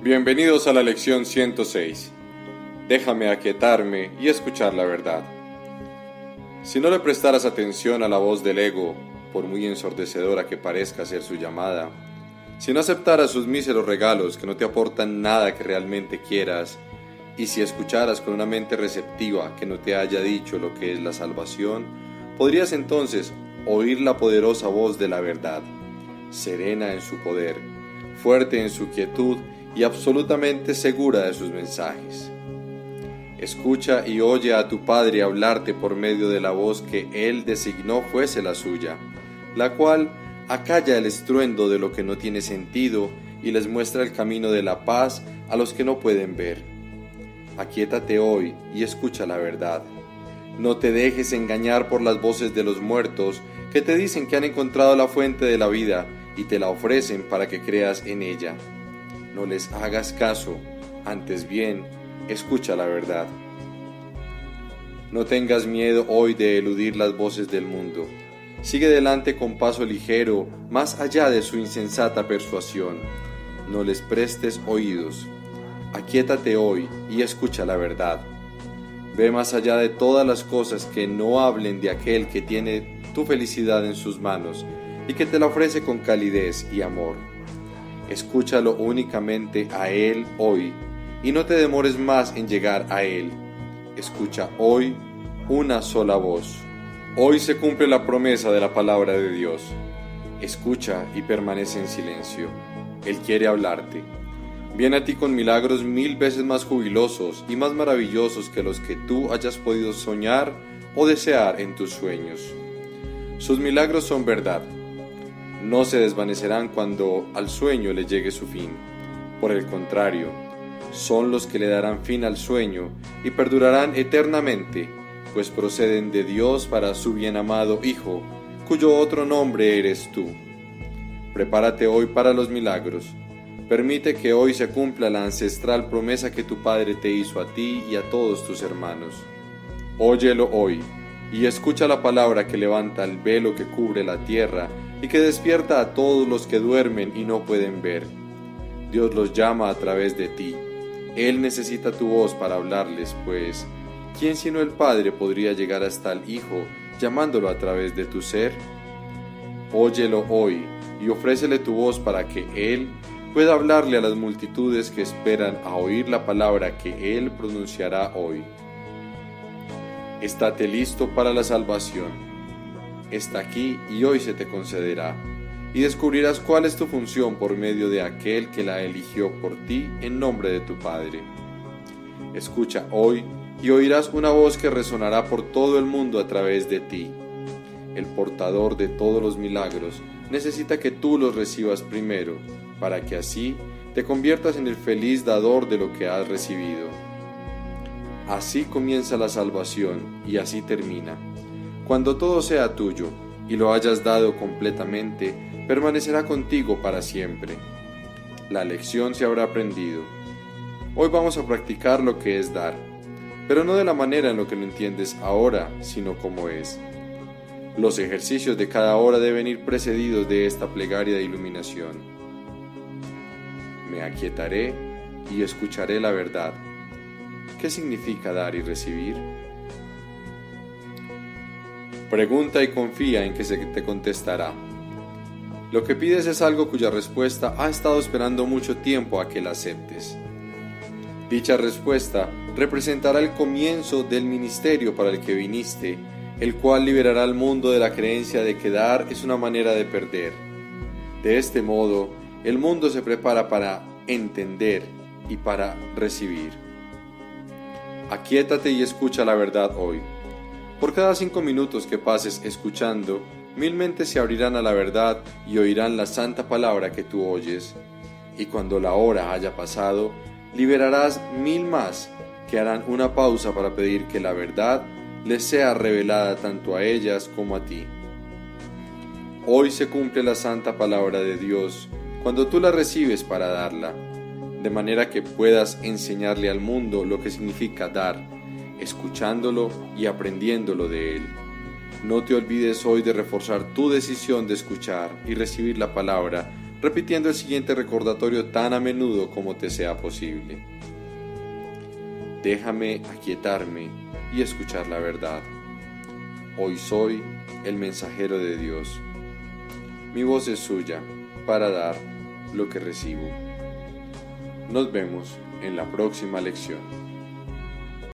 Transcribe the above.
Bienvenidos a la lección 106. Déjame aquietarme y escuchar la verdad. Si no le prestaras atención a la voz del ego, por muy ensordecedora que parezca ser su llamada, si no aceptaras sus míseros regalos que no te aportan nada que realmente quieras, y si escucharas con una mente receptiva que no te haya dicho lo que es la salvación, podrías entonces oír la poderosa voz de la verdad, serena en su poder, fuerte en su quietud y absolutamente segura de sus mensajes. Escucha y oye a tu Padre hablarte por medio de la voz que Él designó fuese la suya, la cual acalla el estruendo de lo que no tiene sentido y les muestra el camino de la paz a los que no pueden ver aquíétate hoy y escucha la verdad. No te dejes engañar por las voces de los muertos que te dicen que han encontrado la fuente de la vida y te la ofrecen para que creas en ella. No les hagas caso, antes bien, escucha la verdad. No tengas miedo hoy de eludir las voces del mundo. Sigue adelante con paso ligero, más allá de su insensata persuasión. No les prestes oídos aquíétate hoy y escucha la verdad. Ve más allá de todas las cosas que no hablen de aquel que tiene tu felicidad en sus manos y que te la ofrece con calidez y amor. Escúchalo únicamente a Él hoy y no te demores más en llegar a Él. Escucha hoy una sola voz. Hoy se cumple la promesa de la palabra de Dios. Escucha y permanece en silencio. Él quiere hablarte viene a ti con milagros mil veces más jubilosos y más maravillosos que los que tú hayas podido soñar o desear en tus sueños. Sus milagros son verdad. No se desvanecerán cuando al sueño le llegue su fin. Por el contrario, son los que le darán fin al sueño y perdurarán eternamente, pues proceden de Dios para su bien amado Hijo, cuyo otro nombre eres tú. Prepárate hoy para los milagros Permite que hoy se cumpla la ancestral promesa que tu Padre te hizo a ti y a todos tus hermanos. Óyelo hoy y escucha la palabra que levanta el velo que cubre la tierra y que despierta a todos los que duermen y no pueden ver. Dios los llama a través de ti. Él necesita tu voz para hablarles, pues, ¿quién sino el Padre podría llegar hasta el Hijo llamándolo a través de tu ser? Óyelo hoy y ofrécele tu voz para que Él pueda hablarle a las multitudes que esperan a oír la palabra que Él pronunciará hoy. Estate listo para la salvación. Está aquí y hoy se te concederá, y descubrirás cuál es tu función por medio de aquel que la eligió por ti en nombre de tu Padre. Escucha hoy y oirás una voz que resonará por todo el mundo a través de ti. El portador de todos los milagros necesita que tú los recibas primero para que así te conviertas en el feliz dador de lo que has recibido. Así comienza la salvación y así termina. Cuando todo sea tuyo y lo hayas dado completamente, permanecerá contigo para siempre. La lección se habrá aprendido. Hoy vamos a practicar lo que es dar, pero no de la manera en lo que lo entiendes ahora, sino como es. Los ejercicios de cada hora deben ir precedidos de esta plegaria de iluminación me aquietaré y escucharé la verdad. ¿Qué significa dar y recibir? Pregunta y confía en que se te contestará. Lo que pides es algo cuya respuesta ha estado esperando mucho tiempo a que la aceptes. Dicha respuesta representará el comienzo del ministerio para el que viniste, el cual liberará al mundo de la creencia de que dar es una manera de perder. De este modo, el mundo se prepara para entender y para recibir. Aquíétate y escucha la verdad hoy. Por cada cinco minutos que pases escuchando, mil mentes se abrirán a la verdad y oirán la santa palabra que tú oyes. Y cuando la hora haya pasado, liberarás mil más que harán una pausa para pedir que la verdad les sea revelada tanto a ellas como a ti. Hoy se cumple la santa palabra de Dios cuando tú la recibes para darla, de manera que puedas enseñarle al mundo lo que significa dar, escuchándolo y aprendiéndolo de él. No te olvides hoy de reforzar tu decisión de escuchar y recibir la palabra repitiendo el siguiente recordatorio tan a menudo como te sea posible. Déjame aquietarme y escuchar la verdad. Hoy soy el mensajero de Dios. Mi voz es suya para dar lo que recibo. Nos vemos en la próxima lección.